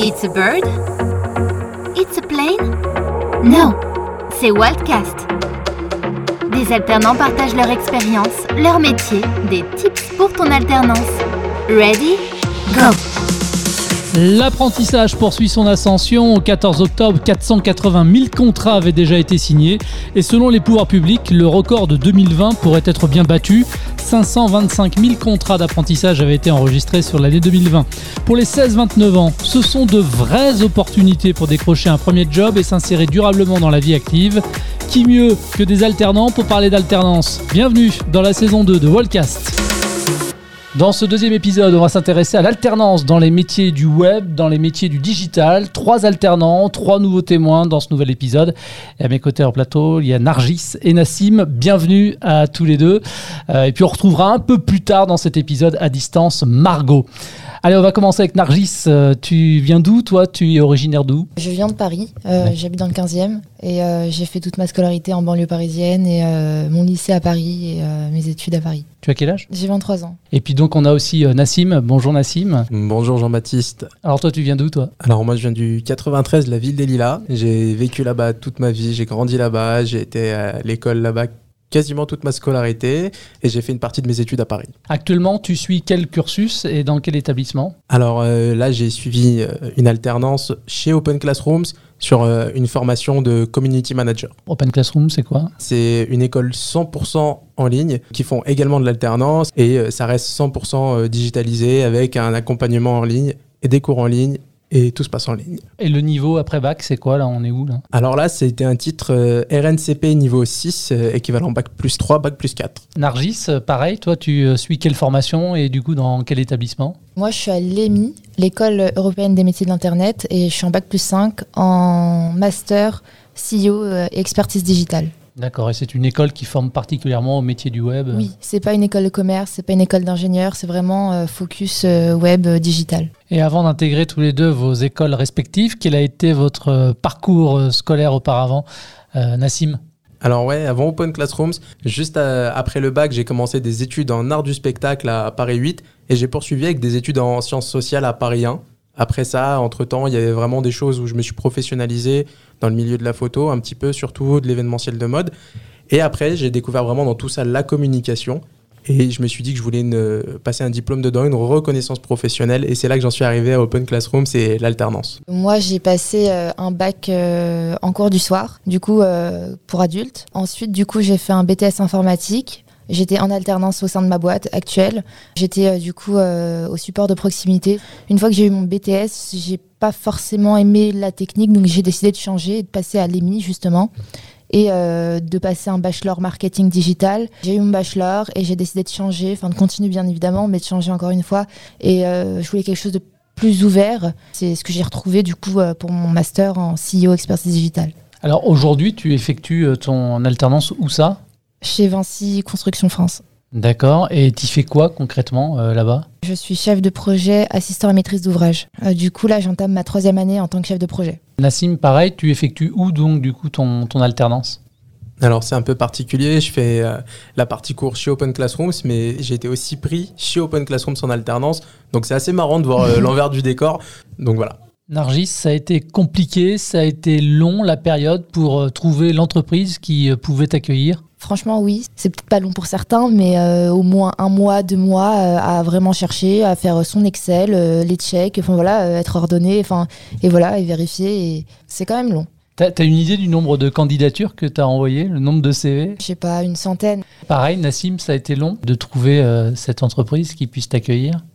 It's a bird? It's a plane? No, c'est Wildcast. Des alternants partagent leur expérience, leur métier, des tips pour ton alternance. Ready? Go! L'apprentissage poursuit son ascension. Au 14 octobre, 480 000 contrats avaient déjà été signés. Et selon les pouvoirs publics, le record de 2020 pourrait être bien battu. 525 000 contrats d'apprentissage avaient été enregistrés sur l'année 2020. Pour les 16-29 ans, ce sont de vraies opportunités pour décrocher un premier job et s'insérer durablement dans la vie active. Qui mieux que des alternants pour parler d'alternance? Bienvenue dans la saison 2 de Wallcast. Dans ce deuxième épisode, on va s'intéresser à l'alternance dans les métiers du web, dans les métiers du digital. Trois alternants, trois nouveaux témoins dans ce nouvel épisode. Et à mes côtés en plateau, il y a Nargis et Nassim. Bienvenue à tous les deux. Euh, et puis on retrouvera un peu plus tard dans cet épisode à distance Margot. Allez, on va commencer avec Nargis. Euh, tu viens d'où, toi? Tu es originaire d'où? Je viens de Paris. Euh, J'habite dans le 15e et euh, j'ai fait toute ma scolarité en banlieue parisienne et euh, mon lycée à Paris et euh, mes études à Paris. Tu as quel âge? J'ai 23 ans. Et puis donc on a aussi euh, Nassim. Bonjour Nassim. Bonjour Jean-Baptiste. Alors toi, tu viens d'où, toi? Alors moi je viens du 93, la ville des Lilas. J'ai vécu là-bas toute ma vie, j'ai grandi là-bas, j'ai été à l'école là-bas quasiment toute ma scolarité et j'ai fait une partie de mes études à Paris. Actuellement, tu suis quel cursus et dans quel établissement? Alors euh, là j'ai suivi euh, une alternance chez Open Classrooms sur euh, une formation de community manager. Open Classroom, c'est quoi? C'est une école 100% en ligne qui font également de l'alternance et euh, ça reste 100% euh, digitalisé avec un accompagnement en ligne et des cours en ligne et tout se passe en ligne. Et le niveau après bac, c'est quoi là On est où là? Alors là, c'était un titre euh, RNCP niveau 6, euh, équivalent bac plus 3, bac plus 4. Nargis, euh, pareil, toi tu euh, suis quelle formation et du coup dans quel établissement? Moi, je suis à l'EMI, l'école européenne des métiers de l'Internet, et je suis en bac plus 5 en master CEO euh, et expertise digitale. D'accord, et c'est une école qui forme particulièrement au métier du web Oui, c'est pas une école de commerce, c'est pas une école d'ingénieur, c'est vraiment euh, focus euh, web euh, digital. Et avant d'intégrer tous les deux vos écoles respectives, quel a été votre parcours scolaire auparavant Euh, Nassim? Alors ouais, avant Open Classrooms, juste après le bac, j'ai commencé des études en art du spectacle à Paris 8 et j'ai poursuivi avec des études en sciences sociales à Paris 1. Après ça, entre-temps, il y avait vraiment des choses où je me suis professionnalisé dans le milieu de la photo, un petit peu, surtout de l'événementiel de mode. Et après, j'ai découvert vraiment dans tout ça la communication. Et je me suis dit que je voulais passer un diplôme dedans, une reconnaissance professionnelle. Et c'est là que j'en suis arrivé à Open Classroom, c'est l'alternance. Moi, j'ai passé euh, un bac euh, en cours du soir, du coup, euh, pour adultes. Ensuite, du coup, j'ai fait un BTS informatique. J'étais en alternance au sein de ma boîte actuelle. J'étais euh, du coup euh, au support de proximité. Une fois que j'ai eu mon BTS, j'ai pas forcément aimé la technique, donc j'ai décidé de changer et de passer à l'EMI justement et euh, de passer un bachelor marketing digital. J'ai eu mon bachelor et j'ai décidé de changer, enfin de continuer bien évidemment, mais de changer encore une fois. Et je voulais quelque chose de plus ouvert. C'est ce que j'ai retrouvé du coup pour mon master en CEO expertise digitale. Alors aujourd'hui, tu effectues ton alternance où ça? Chez Vinci Construction France. D'accord, et tu fais quoi concrètement euh, là-bas? Je suis chef de projet, assistant à maîtrise d'ouvrage. Euh, du coup, là, j'entame ma troisième année en tant que chef de projet. Nassim, pareil, tu effectues où donc du coup ton, ton alternance? Alors c'est un peu particulier, je fais euh, la partie cours chez Open Classrooms, mais j'ai été aussi pris chez Open Classrooms en alternance, donc c'est assez marrant de voir euh, l'envers du décor. Donc voilà. Nargis, ça a été compliqué, ça a été long la période pour euh, trouver l'entreprise qui euh, pouvait t'accueillir? Franchement, oui. C'est peut-être pas long pour certains, mais euh, au moins un mois, deux mois euh, à vraiment chercher, à faire son Excel, euh, les checks, enfin voilà, euh, être ordonné, enfin et voilà, et vérifier. Et c'est quand même long. T'as as une idée du nombre de candidatures que tu as envoyées, le nombre de CV Je sais pas, une centaine. Pareil, Nassim, ça a été long de trouver euh, cette entreprise qui puisse t'accueillir?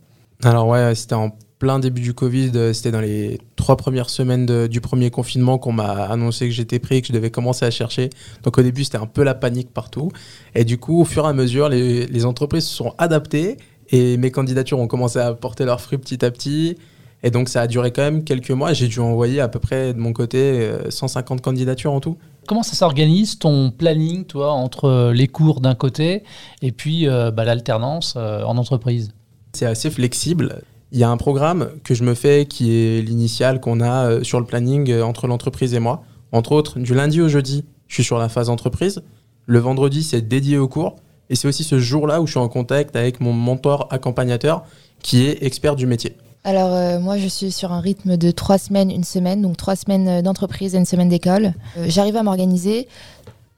Alors ouais, c'était en plein début du Covid, euh, c'était dans les trois premières semaines de- du premier confinement qu'on m'a annoncé que j'étais pris et que je devais commencer à chercher. Donc au début, c'était un peu la panique partout. Et du coup, au fur et à mesure, les, les entreprises se sont adaptées et mes candidatures ont commencé à porter leurs fruits petit à petit. Et donc ça a duré quand même quelques mois. J'ai dû envoyer à peu près de mon côté euh, 150 candidatures en tout. Comment ça s'organise ton planning, toi, entre euh, les cours d'un côté et puis euh, bah, l'alternance euh, en entreprise? C'est assez flexible. Il y a un programme que je me fais qui est l'initial qu'on a euh, sur le planning euh, entre l'entreprise et moi. Entre autres, du lundi au jeudi, je suis sur la phase entreprise. Le vendredi, c'est dédié au cours. Et c'est aussi ce jour-là où je suis en contact avec mon mentor accompagnateur qui est expert du métier. Alors euh, moi je suis sur un rythme de trois semaines, une semaine, donc trois semaines d'entreprise et une semaine d'école. J'arrive à m'organiser.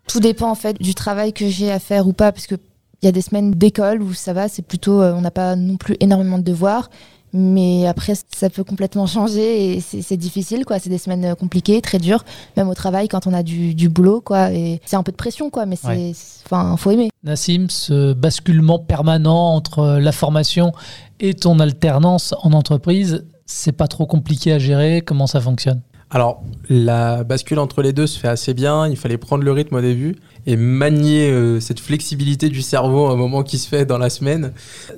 Tout dépend en fait du travail que j'ai à faire ou pas, parce que il y a des semaines d'école où ça va, c'est plutôt, on n'a pas non plus énormément de devoirs. Mais après, ça peut complètement changer et c'est difficile, quoi. C'est des semaines euh, compliquées, très dures, même au travail quand on a du, du boulot, quoi. Et c'est un peu de pression, quoi. Mais c'est, Ouais. enfin, faut aimer. Nassim, ce basculement permanent entre la formation et ton alternance en entreprise, c'est pas trop compliqué à gérer? Comment ça fonctionne? Alors, la bascule entre les deux se fait assez bien. Il fallait prendre le rythme au début et manier euh, cette flexibilité du cerveau à un moment qui se fait dans la semaine.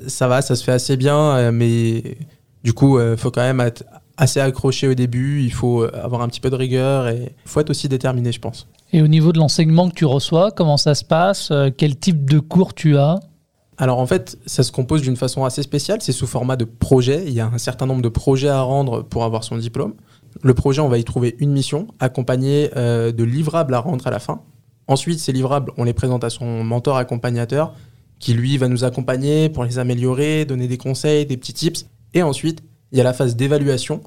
Ça va, ça se fait assez bien, euh, mais du coup, il faut quand même être assez accroché au début. Il faut euh, avoir un petit peu de rigueur et il faut être aussi déterminé, je pense. Et au niveau de l'enseignement que tu reçois, comment ça se passe? Euh, Quel type de cours tu as? Alors en fait, ça se compose d'une façon assez spéciale. C'est sous format de projet. Il y a un certain nombre de projets à rendre pour avoir son diplôme. Le projet, on va y trouver une mission, accompagnée euh, de livrables à rendre à la fin. Ensuite, ces livrables, on les présente à son mentor accompagnateur, qui lui va nous accompagner pour les améliorer, donner des conseils, des petits tips. Et ensuite, il y a la phase d'évaluation.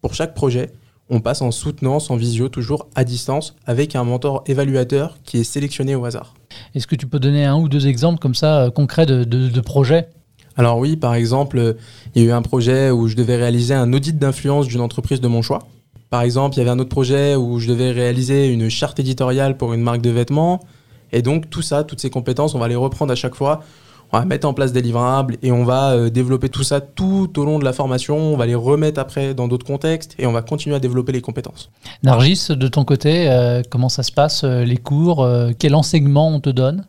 Pour chaque projet, on passe en soutenance, en visio, toujours à distance, avec un mentor évaluateur qui est sélectionné au hasard. Est-ce que tu peux donner un ou deux exemples comme ça euh, concrets de, projets Alors oui, par exemple, il y a eu un projet où je devais réaliser un audit d'influence d'une entreprise de mon choix. Par exemple, il y avait un autre projet où je devais réaliser une charte éditoriale pour une marque de vêtements. Et donc tout ça, toutes ces compétences, on va les reprendre à chaque fois. On va mettre en place des livrables et on va euh, développer tout ça tout au long de la formation. On va les remettre après dans d'autres contextes et on va continuer à développer les compétences. Nargis, de ton côté, euh, comment ça se passe euh, Les cours Quel enseignement on te donne?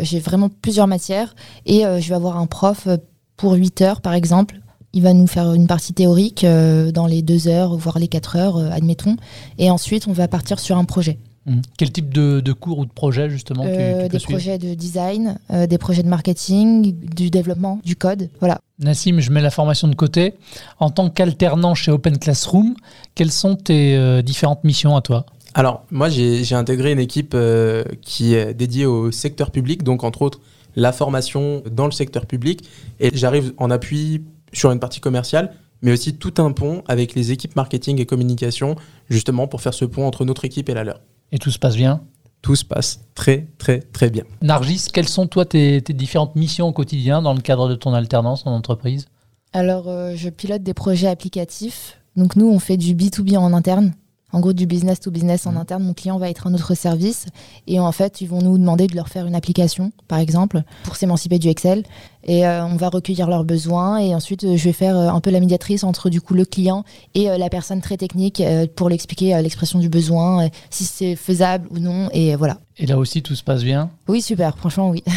J'ai vraiment plusieurs matières et euh, je vais avoir un prof euh, pour 8 heures par exemple. Il va nous faire une partie théorique euh, dans les 2 heures, voire les 4 heures, euh, admettons. Et ensuite, on va partir sur un projet. Mhm. Quel type de, de cours ou de projet, justement, tu- Euh, tu, des projets de design, euh, des projets de marketing, du développement, du code. Voilà. Nassim, je mets la formation de côté. En tant qu'alternant chez Open Classroom, quelles sont tes euh, différentes missions à toi? Alors, moi, j'ai intégré une équipe euh, qui est dédiée au secteur public, donc entre autres la formation dans le secteur public. Et j'arrive en appui sur une partie commerciale, mais aussi tout un pont avec les équipes marketing et communication, justement pour faire ce pont entre notre équipe et la leur. Et tout se passe bien? Tout se passe très, très, très bien. Nargis, quelles sont toi tes, tes différentes missions au quotidien dans le cadre de ton alternance en entreprise? Alors, euh, je pilote des projets applicatifs. Donc, nous, on fait du B2B en interne. En gros, du business to business en Mhm. interne. Mon client va être un autre service. Et en fait, ils vont nous demander de leur faire une application, par exemple, pour s'émanciper du Excel. Et euh, on va recueillir leurs besoins. Et ensuite, euh, je vais faire euh, un peu la médiatrice entre du coup le client et la personne très technique pour l'expliquer l'expression du besoin, si c'est faisable ou non. Et voilà. Et là aussi, tout se passe bien? Oui, super. Franchement, oui.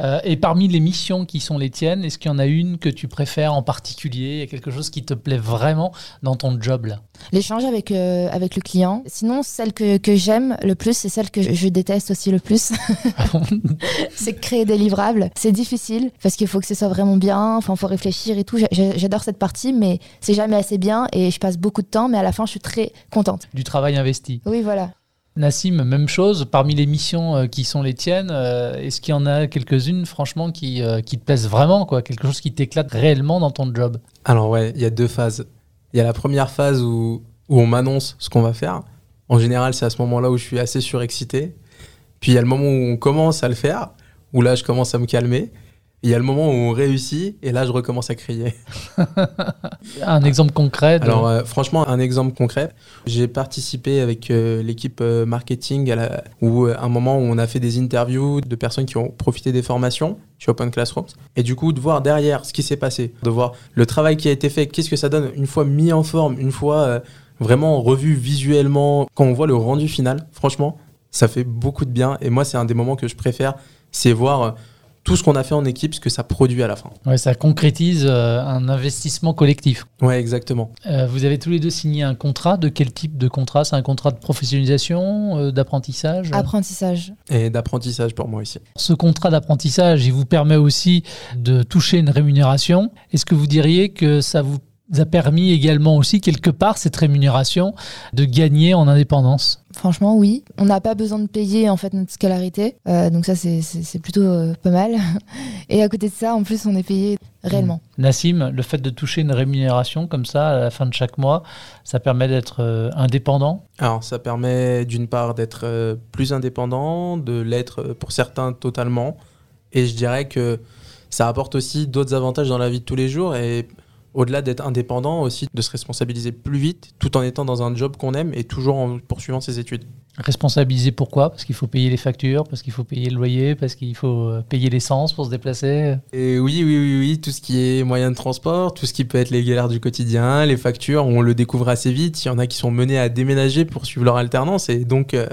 Euh, et parmi les missions qui sont les tiennes, est-ce qu'il y en a une que tu préfères en particulier? Il y a quelque chose qui te plaît vraiment dans ton job là? L'échange avec, euh, avec le client. Sinon, celle que, que j'aime le plus, c'est celle que je, je déteste aussi le plus. c'est créer des livrables. C'est difficile parce qu'il faut que ce soit vraiment bien. Enfin, faut réfléchir et tout. J'a- j'a- J'adore cette partie, mais c'est jamais assez bien et je passe beaucoup de temps. Mais à la fin, je suis très contente. Du travail investi. Oui, voilà. Nassim, même chose. Parmi les missions euh, qui sont les tiennes, euh, est-ce qu'il y en a quelques-unes, franchement, qui, euh, qui te plaisent vraiment quoi? Quelque chose qui t'éclate réellement dans ton job? Alors ouais, il y a deux phases. Il y a la première phase où, où on m'annonce ce qu'on va faire. En général, c'est à ce moment-là où je suis assez surexcité. Puis il y a le moment où on commence à le faire, où là, je commence à me calmer. Il y a le moment où on réussit, et là, je recommence à crier. Un exemple concret de- Alors euh, franchement, un exemple concret, j'ai participé avec euh, l'équipe euh, marketing à la, où un moment où on a fait des interviews de personnes qui ont profité des formations chez Open Classrooms. Et du coup de voir derrière ce qui s'est passé, de voir le travail qui a été fait, qu'est-ce que ça donne une fois mis en forme, une fois vraiment revu visuellement, quand on voit le rendu final, franchement, ça fait beaucoup de bien. Et moi c'est un des moments que je préfère, c'est voir tout ce qu'on a fait en équipe, ce que ça produit à la fin. Ouais, ça concrétise euh, un investissement collectif. Ouais, exactement. Euh, vous avez tous les deux signé un contrat. De quel type de contrat? C'est un contrat de professionnalisation, euh, d'apprentissage? Apprentissage. Et d'apprentissage pour moi ici. Ce contrat d'apprentissage, il vous permet aussi de toucher une rémunération. Est-ce que vous diriez que ça vous a permis également aussi quelque part cette rémunération de gagner en indépendance Franchement, oui. On n'a pas besoin de payer en fait notre scolarité, euh, donc ça c'est plutôt euh, pas mal. Et à côté de ça, en plus, on est payé réellement. Mmh. Nassim, le fait de toucher une rémunération comme ça à la fin de chaque mois, ça permet d'être euh, indépendant? Alors, ça permet d'une part d'être plus indépendant, de l'être pour certains totalement, et je dirais que ça apporte aussi d'autres avantages dans la vie de tous les jours et au-delà d'être indépendant, aussi de se responsabiliser plus vite, tout en étant dans un job qu'on aime et toujours en poursuivant ses études. Responsabiliser pourquoi? Parce qu'il faut payer les factures, parce qu'il faut payer le loyer, parce qu'il faut euh, payer l'essence pour se déplacer et Oui, oui, oui, oui, tout ce qui est moyen de transport, tout ce qui peut être les galères du quotidien, les factures, on le découvre assez vite. Il y en a qui sont menés à déménager pour suivre leur alternance et donc euh,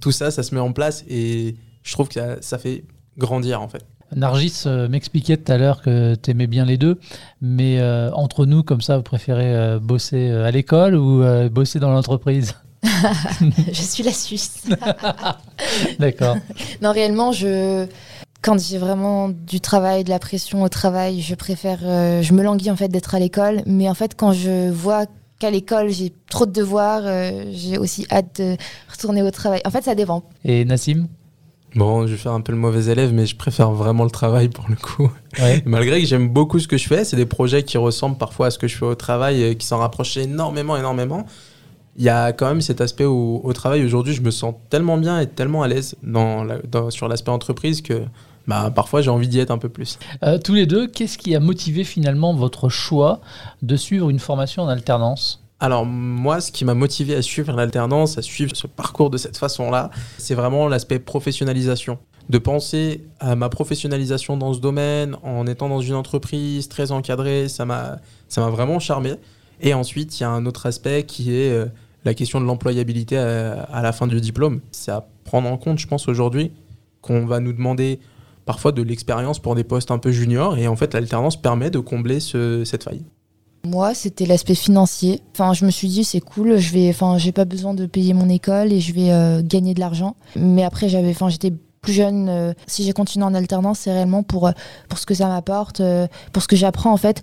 tout ça, ça se met en place et je trouve que ça fait grandir en fait. Nargis euh, m'expliquait tout à l'heure que tu aimais bien les deux, mais euh, entre nous, comme ça, vous préférez euh, bosser à l'école ou bosser dans l'entreprise? Je suis la Suisse. D'accord. Non, réellement, je quand j'ai vraiment du travail, de la pression au travail, je préfère, je me languis en fait d'être à l'école. Mais en fait, quand je vois qu'à l'école j'ai trop de devoirs, j'ai aussi hâte de retourner au travail. En fait, ça dépend. Et Nassim? Bon, je vais faire un peu le mauvais élève, mais je préfère vraiment le travail pour le coup. Malgré que j'aime beaucoup ce que je fais, c'est des projets qui ressemblent parfois à ce que je fais au travail, et qui s'en rapprochent énormément, énormément. Il y a quand même cet aspect où au travail aujourd'hui, je me sens tellement bien et tellement à l'aise dans, sur l'aspect entreprise que bah, parfois j'ai envie d'y être un peu plus. Euh, tous les deux, qu'est-ce qui a motivé finalement votre choix de suivre une formation en alternance? Alors moi, ce qui m'a motivé à suivre l'alternance, à suivre ce parcours de cette façon-là, c'est vraiment l'aspect professionnalisation. De penser à ma professionnalisation dans ce domaine, en étant dans une entreprise très encadrée, ça m'a vraiment charmé. Et ensuite, il y a un autre aspect qui est euh, la question de l'employabilité à, la fin du diplôme. C'est à prendre en compte, je pense, aujourd'hui, qu'on va nous demander parfois de l'expérience pour des postes un peu juniors. Et en fait, l'alternance permet de combler cette faille. Moi, c'était l'aspect financier. Enfin, je me suis dit c'est cool, je vais, enfin, j'ai pas besoin de payer mon école et je vais euh, gagner de l'argent. Mais après, j'avais, enfin, j'étais plus jeune. Euh, si j'ai continué en alternance, c'est réellement pour euh, pour ce que ça m'apporte, pour ce que j'apprends en fait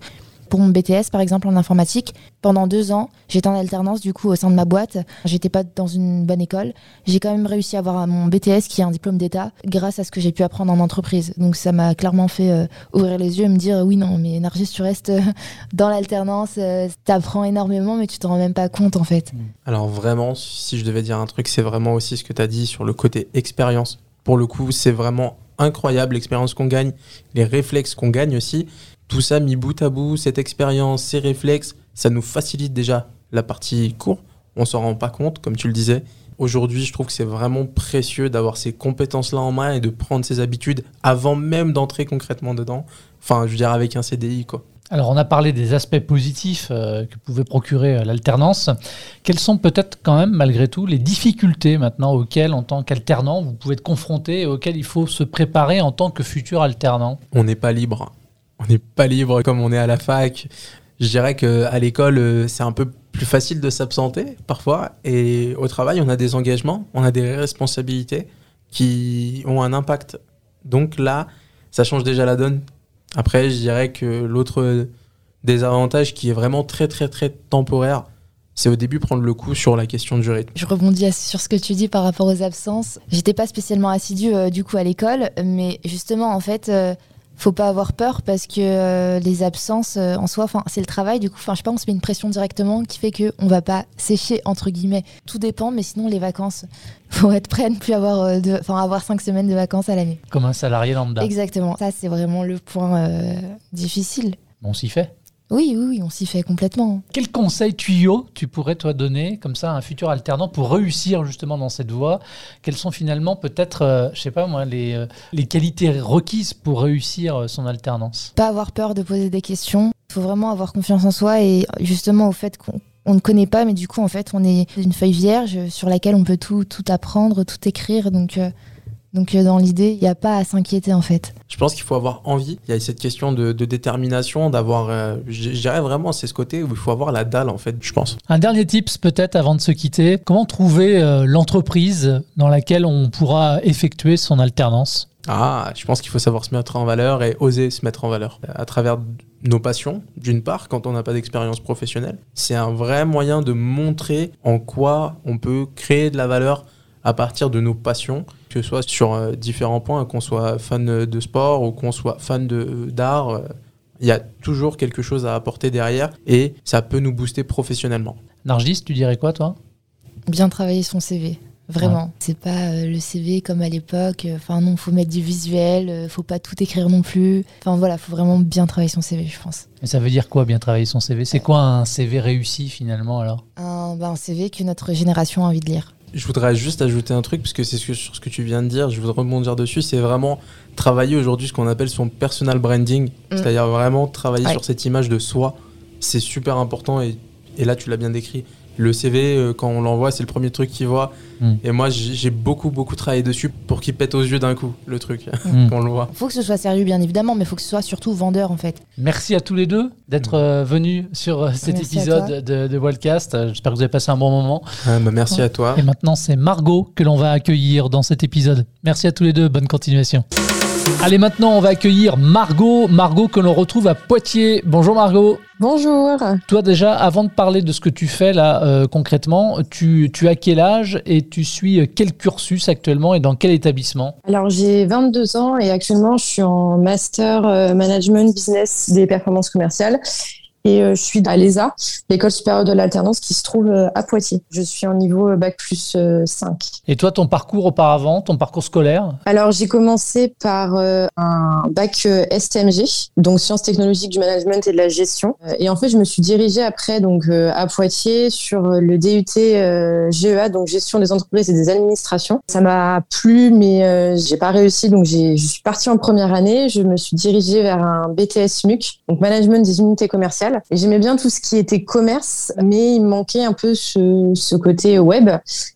pour mon BTS, par exemple, en informatique. Pendant deux ans, j'étais en alternance, du coup, au sein de ma boîte. J'étais pas dans une bonne école. J'ai quand même réussi à avoir mon BTS, qui est un diplôme d'État, grâce à ce que j'ai pu apprendre en entreprise. Donc, ça m'a clairement fait euh, ouvrir les yeux et me dire, oui, non, mais Nargis, tu restes euh, dans l'alternance, euh, tu apprends énormément, mais tu t'en rends même pas compte, en fait. Alors, vraiment, si je devais dire un truc, c'est vraiment aussi ce que tu as dit sur le côté expérience. Pour le coup, c'est vraiment incroyable l'expérience qu'on gagne, les réflexes qu'on gagne aussi. Tout ça mis bout à bout, cette expérience, ces réflexes, ça nous facilite déjà la partie cours. On s'en rend pas compte, comme tu le disais. Aujourd'hui, je trouve que c'est vraiment précieux d'avoir ces compétences-là en main et de prendre ces habitudes avant même d'entrer concrètement dedans. Enfin, je veux dire, avec un CDI, quoi. Alors, on a parlé des aspects positifs euh, que pouvait procurer euh, l'alternance. Quelles sont peut-être quand même, malgré tout, les difficultés maintenant auxquelles, en tant qu'alternant, vous pouvez être confronté et auxquelles il faut se préparer en tant que futur alternant? On n'est pas libre on n'est pas libre comme on est à la fac. Je dirais qu'à l'école, euh, c'est un peu plus facile de s'absenter parfois. Et au travail, on a des engagements, on a des responsabilités qui ont un impact. Donc là, ça change déjà la donne. Après, je dirais que l'autre désavantage qui est vraiment très, très, très temporaire, c'est au début prendre le coup sur la question du rythme. Je rebondis sur ce que tu dis par rapport aux absences. J'étais pas spécialement assidue euh, du coup à l'école, mais justement en fait, euh, faut pas avoir peur parce que euh, les absences euh, en soi, c'est le travail. Du coup, enfin, je sais pas, on se met une pression directement qui fait que on va pas sécher entre guillemets. Tout dépend, mais sinon les vacances, faut être prêt à ne plus avoir, euh, avoir cinq semaines de vacances à l'année. Comme un salarié lambda. Exactement. Ça, c'est vraiment le point difficile. On s'y fait. Oui, oui, on s'y fait complètement. Quel conseil tuyau tu pourrais toi donner comme ça à un futur alternant pour réussir justement dans cette voie? Quelles sont finalement peut-être, euh, je sais pas moi, les, euh, les qualités requises pour réussir euh, son alternance? Pas avoir peur de poser des questions. Il faut vraiment avoir confiance en soi et justement au fait qu'on ne connaît pas, mais du coup, en fait, on est une feuille vierge sur laquelle on peut tout, tout apprendre, tout écrire. Donc, donc euh, dans l'idée, il n'y a pas à s'inquiéter en fait. Je pense qu'il faut avoir envie. Il y a cette question de, détermination, d'avoir, euh, je, dirais vraiment, c'est ce côté où il faut avoir la dalle en fait, je pense. Un dernier tips peut-être avant de se quitter. Comment trouver euh, l'entreprise dans laquelle on pourra effectuer son alternance? Ah, je pense qu'il faut savoir se mettre en valeur et oser se mettre en valeur. À travers nos passions, d'une part, quand on n'a pas d'expérience professionnelle. C'est un vrai moyen de montrer en quoi on peut créer de la valeur à partir de nos passions, que ce soit sur euh, différents points, qu'on soit fan de sport ou qu'on soit fan d'art. Euh, il y a toujours quelque chose à apporter derrière et ça peut nous booster professionnellement. Nargis, tu dirais quoi toi? Bien travailler son CV. Vraiment, c'est pas euh, le CV comme à l'époque. Enfin non, faut mettre du visuel, euh, faut pas tout écrire non plus. Enfin voilà, faut vraiment bien travailler son CV, je pense. Mais ça veut dire quoi bien travailler son CV C'est quoi un CV réussi finalement alors? Un, bah, un CV que notre génération a envie de lire. Je voudrais juste ajouter un truc, parce que c'est sur ce que tu viens de dire, je voudrais rebondir dessus, c'est vraiment travailler aujourd'hui ce qu'on appelle son personal branding, mm. c'est-à-dire vraiment travailler sur cette image de soi. C'est super important et, et là tu l'as bien décrit le CV, euh, quand on l'envoie, c'est le premier truc qu'il voit. Hmm. Et moi, j'ai beaucoup, beaucoup travaillé dessus pour qu'il pète aux yeux d'un coup, le truc, hmm. qu'on le voit. Il faut que ce soit sérieux, bien évidemment, mais il faut que ce soit surtout vendeur, en fait. Merci à tous les deux d'être hmm. euh, venus sur euh, cet épisode de, de Wildcast. J'espère que vous avez passé un bon moment. bah, merci à toi. Et maintenant, c'est Margot que l'on va accueillir dans cet épisode. Merci à tous les deux. Bonne continuation. Allez, maintenant, on va accueillir Margot. Margot que l'on retrouve à Poitiers. Bonjour Margot. Bonjour. Toi déjà, avant de parler de ce que tu fais là euh, concrètement, tu, tu, as quel âge et tu suis quel cursus actuellement et dans quel établissement? Alors j'ai 22 ans et actuellement je suis en master euh, management business des performances commerciales et euh, je suis à l'ESA, l'école supérieure de l'alternance qui se trouve euh, à Poitiers. Je suis en niveau euh, bac plus 5. Et toi, ton parcours auparavant, ton parcours scolaire? Alors, j'ai commencé par un bac STMG, donc sciences technologiques du management et de la gestion. Et en fait, je me suis dirigée après donc à Poitiers sur le DUT GEA, donc gestion des entreprises et des administrations. Ça m'a plu, mais j'ai pas réussi, donc je suis partie en première année. Je me suis dirigée vers un BTS MUC, donc management des unités commerciales et j'aimais bien tout ce qui était commerce, mais il me manquait un peu ce, ce côté web.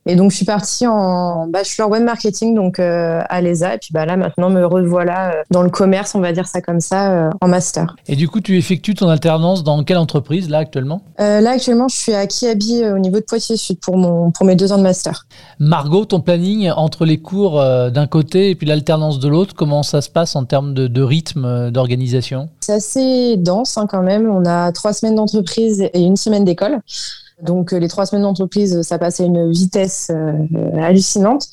Et donc, je suis partie en bachelor web marketing, donc euh, à l'ESA. Et puis bah, là, maintenant, me revoilà euh, dans le commerce, on va dire ça comme ça, euh, en master. Et du coup, tu effectues ton alternance dans quelle entreprise, là, actuellement? Là, actuellement, je suis à Kiabi, au niveau de Poitiers-Sud, pour, mon, pour mes deux ans de master. Margot, ton planning entre les cours d'un côté et puis l'alternance de l'autre, comment ça se passe en termes de, de rythme, d'organisation? C'est assez dense hein, quand même. On a trois semaines d'entreprise et une semaine d'école. Donc euh, les trois semaines d'entreprise, ça passe à une vitesse euh, hallucinante.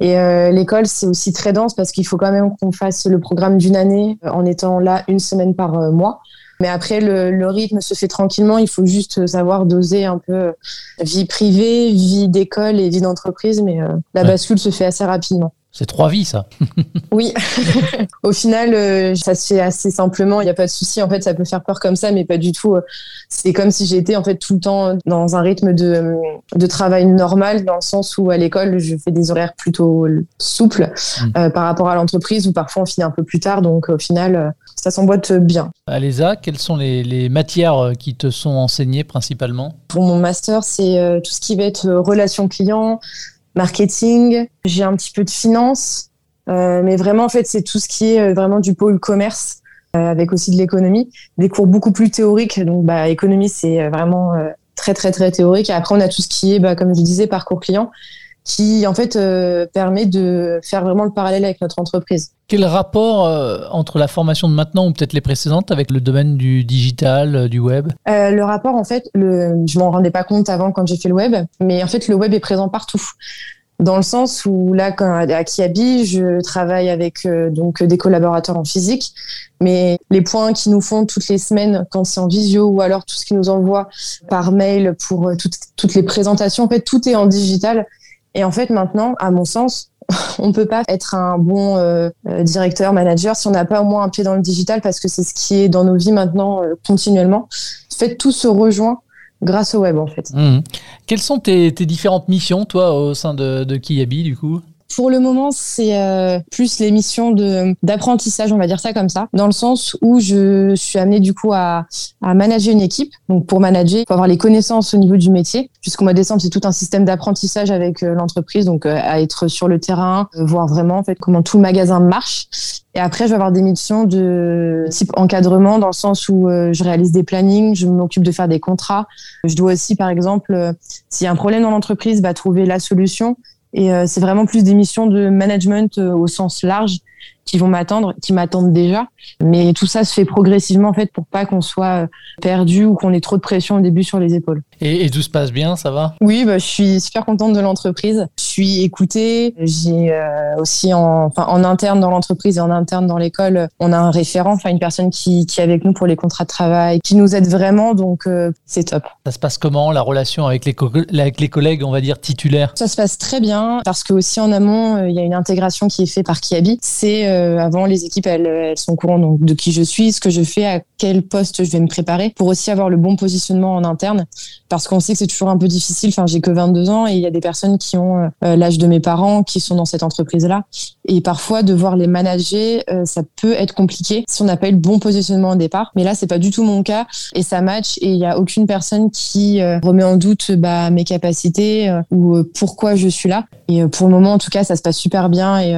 Et euh, l'école, c'est aussi très dense parce qu'il faut quand même qu'on fasse le programme d'une année en étant là une semaine par mois. Mais après, le, rythme se fait tranquillement. Il faut juste savoir doser un peu vie privée, vie d'école et vie d'entreprise. Mais la bascule se fait assez rapidement. C'est trois vies, ça. oui. Au final, euh, ça se fait assez simplement. Il n'y a pas de souci. En fait, ça peut faire peur comme ça, mais pas du tout. C'est comme si j'étais en fait tout le temps dans un rythme de, de travail normal, dans le sens où à l'école, je fais des horaires plutôt souples mm. euh, par rapport à l'entreprise, où parfois on finit un peu plus tard. Donc au final, euh, ça s'emboîte bien. À l'ESA, quelles sont les, les, matières qui te sont enseignées principalement? Pour mon master, c'est tout ce qui va être relations clients, marketing, j'ai un petit peu de finance, euh, mais vraiment en fait c'est tout ce qui est euh, vraiment du pôle commerce euh, avec aussi de l'économie, des cours beaucoup plus théoriques. Donc bah économie c'est vraiment très très très théorique. Et après on a tout ce qui est bah, comme je disais parcours client qui en fait permet de faire vraiment le parallèle avec notre entreprise. Quel rapport entre la formation de maintenant ou peut-être les précédentes avec le domaine du digital, du web? Le rapport en fait, le, je m'en rendais pas compte avant quand j'ai fait le web, mais en fait le web est présent partout dans le sens où là, quand, à Kiabi, je travaille avec euh, donc des collaborateurs en physique, mais les points qui nous font toutes les semaines quand c'est en visio ou alors tout ce qu'ils nous envoient par mail pour euh, toutes, les présentations, en fait, tout est en digital. Et en fait, maintenant, à mon sens, on ne peut pas être un bon euh, directeur, manager si on n'a pas au moins un pied dans le digital parce que c'est ce qui est dans nos vies maintenant continuellement. En fait, tout se rejoint grâce au web en fait. Mmh. Quelles sont tes, différentes missions, toi, au sein de, de Kiabi, du coup? Pour le moment, c'est euh, plus les missions d'apprentissage, on va dire ça comme ça, dans le sens où je suis amenée du coup à, à manager une équipe. Donc pour manager, il faut avoir les connaissances au niveau du métier. Jusqu'au mois de décembre, c'est tout un système d'apprentissage avec euh, l'entreprise, donc euh, à être sur le terrain, voir vraiment en fait comment tout le magasin marche. Et après, je vais avoir des missions de type encadrement, dans le sens où je réalise des plannings, je m'occupe de faire des contrats. Je dois aussi, par exemple, s'il y a un problème dans l'entreprise, bah, trouver la solution et euh, c'est vraiment plus des missions de management euh, au sens large qui vont m'attendre, qui m'attendent déjà. Mais tout ça se fait progressivement en fait pour pas qu'on soit perdu ou qu'on ait trop de pression au début sur les épaules. Et, tout se passe bien, ça va? Oui, bah, je suis super contente de l'entreprise. Je suis écoutée. J'ai euh, aussi en, enfin, en interne dans l'entreprise et en interne dans l'école, on a un référent, enfin une personne qui, qui est avec nous pour les contrats de travail, qui nous aide vraiment, donc euh, c'est top. Ça se passe comment la relation avec les, avec les collègues, on va dire titulaires? Ça se passe très bien parce que aussi en amont, euh, il y a une intégration qui est faite par Kiabi. C'est avant les équipes, elles, elles sont au courant donc, de qui je suis, ce que je fais, à quel poste je vais me préparer pour aussi avoir le bon positionnement en interne parce qu'on sait que c'est toujours un peu difficile. Enfin, j'ai que 22 ans et il y a des personnes qui ont euh, l'âge de mes parents qui sont dans cette entreprise-là. Et parfois, devoir les manager, euh, ça peut être compliqué si on n'a pas eu le bon positionnement au départ. Mais là, c'est pas du tout mon cas et ça match et il y a aucune personne qui euh, remet en doute bah, mes capacités ou pourquoi je suis là. Et pour le moment, en tout cas, ça se passe super bien et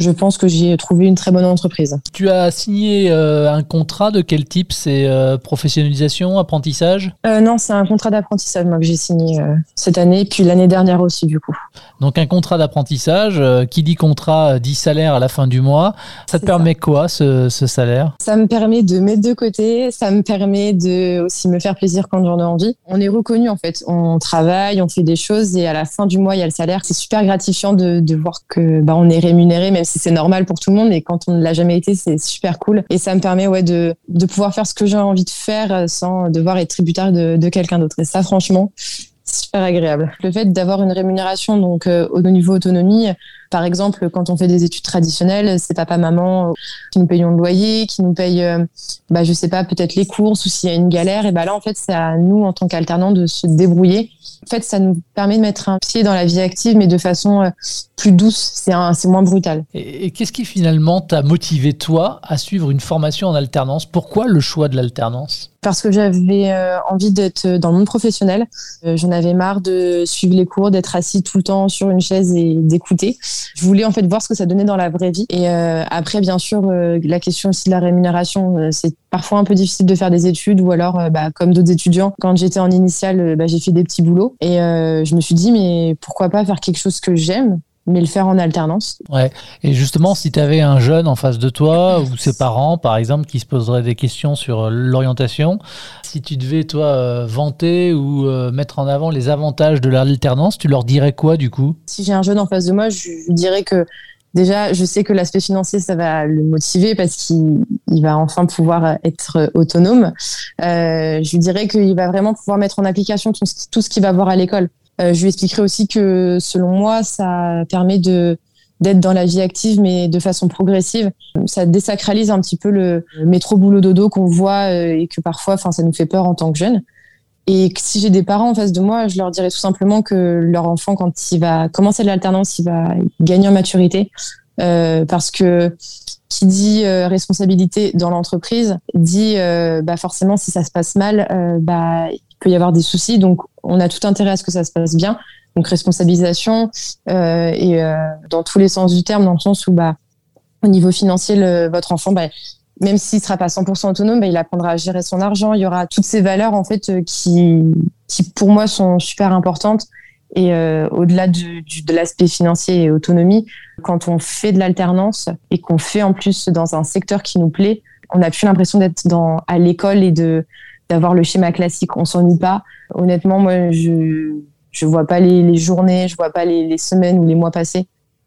je pense que j'ai trouvé une très bonne entreprise. Tu as signé euh, un contrat de quel type? C'est euh, professionnalisation, apprentissage? Euh, Non, c'est un contrat d'apprentissage moi, que j'ai signé cette année, puis l'année dernière aussi du coup. Donc un contrat d'apprentissage, qui dit contrat dit salaire à la fin du mois. Ça te permet quoi ce, salaire? Ça me permet de mettre de côté, ça me permet de aussi me faire plaisir quand j'en ai envie. On est reconnu en fait, on travaille, on fait des choses et à la fin du mois il y a le salaire. C'est super gratifiant de, de voir que bah, on est rémunéré même c'est normal pour tout le monde. Et quand on ne l'a jamais été, c'est super cool. Et ça me permet ouais, de, de pouvoir faire ce que j'ai envie de faire euh, sans devoir être tributaire de, de quelqu'un d'autre. Et ça, franchement, super agréable. Le fait d'avoir une rémunération donc euh, au niveau autonomie, par exemple, quand on fait des études traditionnelles, c'est papa, maman qui nous payons le loyer, qui nous paye, euh, bah, je sais pas, peut-être les courses ou s'il y a une galère. Et bah là, en fait, c'est à nous, en tant qu'alternants, de se débrouiller. En fait, ça nous permet de mettre un pied dans la vie active, mais de façon euh, plus douce. C'est c'est moins brutal. Et, qu'est-ce qui finalement t'a motivé, toi, à suivre une formation en alternance? Pourquoi le choix de l'alternance? Parce que j'avais euh, envie d'être dans le monde professionnel. J'en avais marre de suivre les cours, d'être assis tout le temps sur une chaise et d'écouter. Je voulais en fait voir ce que ça donnait dans la vraie vie. Et euh, après, bien sûr, euh, la question aussi de la rémunération, euh, c'est parfois un peu difficile de faire des études ou alors, bah, comme d'autres étudiants, quand j'étais en initiale, bah, j'ai fait des petits boulots et je me suis dit, mais pourquoi pas faire quelque chose que j'aime mais le faire en alternance. Ouais. Et justement, si tu avais un jeune en face de toi ou ses parents, par exemple, qui se poseraient des questions sur euh, l'orientation, si tu devais, toi, euh, vanter ou euh, mettre en avant les avantages de l'alternance, tu leur dirais quoi du coup? Si j'ai un jeune en face de moi, je lui dirais que déjà, je sais que l'aspect financier, ça va le motiver parce qu'il va enfin pouvoir être autonome. je lui dirais qu'il va vraiment pouvoir mettre en application tout, tout ce qu'il va voir à l'école. Euh, je lui expliquerai aussi que selon moi, ça permet d'être dans la vie active, mais de façon progressive. Ça désacralise un petit peu le métro boulot dodo qu'on voit euh, et que parfois, enfin, ça nous fait peur en tant que jeunes. Et si j'ai des parents en face de moi, je leur dirais tout simplement que leur enfant, quand il va commencer l'alternance, il va gagner en maturité. Euh, parce que qui dit responsabilité dans l'entreprise dit bah forcément si ça se passe mal, bah peut y avoir des soucis. Donc, on a tout intérêt à ce que ça se passe bien. Donc, responsabilisation euh, et euh, dans tous les sens du terme, dans le sens où, bah, au niveau financier, le, votre enfant, bah, même s'il sera pas 100% autonome, bah, il apprendra à gérer son argent. Il y aura toutes ces valeurs en fait euh, qui, qui pour moi sont super importantes. Et euh, au-delà du, du, de l'aspect financier et autonomie, quand on fait de l'alternance et qu'on fait en plus dans un secteur qui nous plaît, on n'a plus l'impression d'être dans à l'école et de d'avoir le schéma classique. On s'ennuie pas. Honnêtement, moi, je je vois pas les, les journées, je vois pas les, les, semaines ou les mois passés.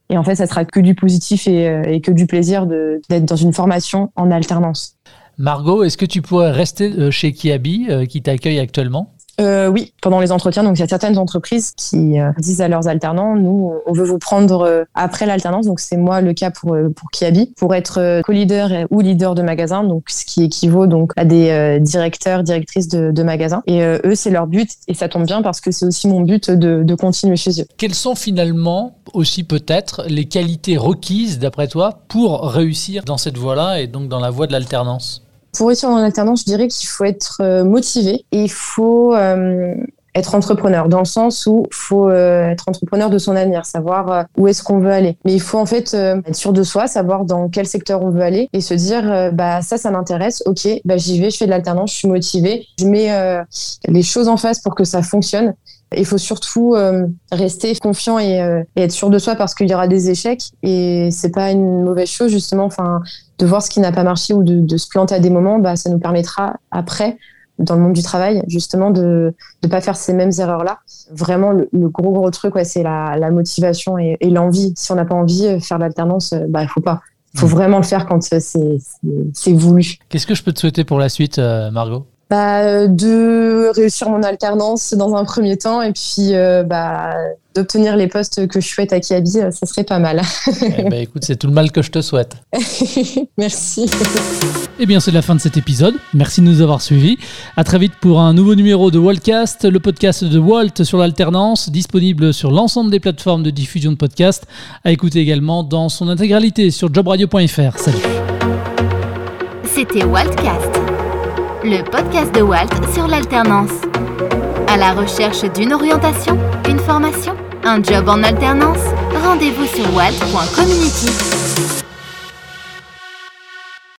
Et en fait, ça sera que du positif et, euh, et que du plaisir d'être dans une formation en alternance. Margot, est-ce que tu pourrais rester euh, chez Kiabi, euh, qui t'accueille actuellement? Euh, oui, pendant les entretiens. Donc, il y a certaines entreprises qui euh, disent à leurs alternants, nous, on veut vous prendre euh, après l'alternance. Donc, c'est moi le cas pour pour Kiabi, pour être co-leader ou leader de magasin. Donc, ce qui équivaut donc à des directeurs, directrices de, magasins. Et eux, c'est leur but. Et ça tombe bien parce que c'est aussi mon but de continuer chez eux. Quelles sont finalement aussi peut-être les qualités requises, d'après toi, pour réussir dans cette voie-là et donc dans la voie de l'alternance? Pour réussir en alternance, je dirais qu'il faut être euh, motivé et il faut euh, être entrepreneur dans le sens où il faut euh, être entrepreneur de son avenir, savoir où est-ce qu'on veut aller. Mais il faut en fait être sûr de soi, savoir dans quel secteur on veut aller et se dire bah ça ça m'intéresse, ok, bah j'y vais, je fais de l'alternance, je suis motivé, je mets les choses en face pour que ça fonctionne. Il faut surtout rester confiant et, être sûr de soi parce qu'il y aura des échecs et c'est pas une mauvaise chose justement. Enfin, de voir ce qui n'a pas marché ou de, se planter à des moments, bah, ça nous permettra après dans le monde du travail, justement, de ne pas faire ces mêmes erreurs-là. Vraiment, le, gros, gros truc, ouais, c'est la, la, motivation et, et l'envie. Si on n'a pas envie, de faire l'alternance, bah, il faut pas. Il faut mmh. vraiment le faire quand c'est voulu. Qu'est-ce que je peux te souhaiter pour la suite, euh, Margot? Bah, de réussir mon alternance dans un premier temps et puis euh, bah, d'obtenir les postes que je souhaite à Kiabi, euh, ça serait pas mal. eh ben, écoute, c'est tout le mal que je te souhaite. Merci. Eh bien, c'est la fin de cet épisode. Merci de nous avoir suivis. À très vite pour un nouveau numéro de Waltcast, le podcast de Walt sur l'alternance, disponible sur l'ensemble des plateformes de diffusion de podcasts, à écouter également dans son intégralité sur jobradio.fr. Salut. C'était Waltcast le podcast de Walt sur l'alternance. À la recherche d'une orientation, une formation, un job en alternance Rendez-vous sur walt.community.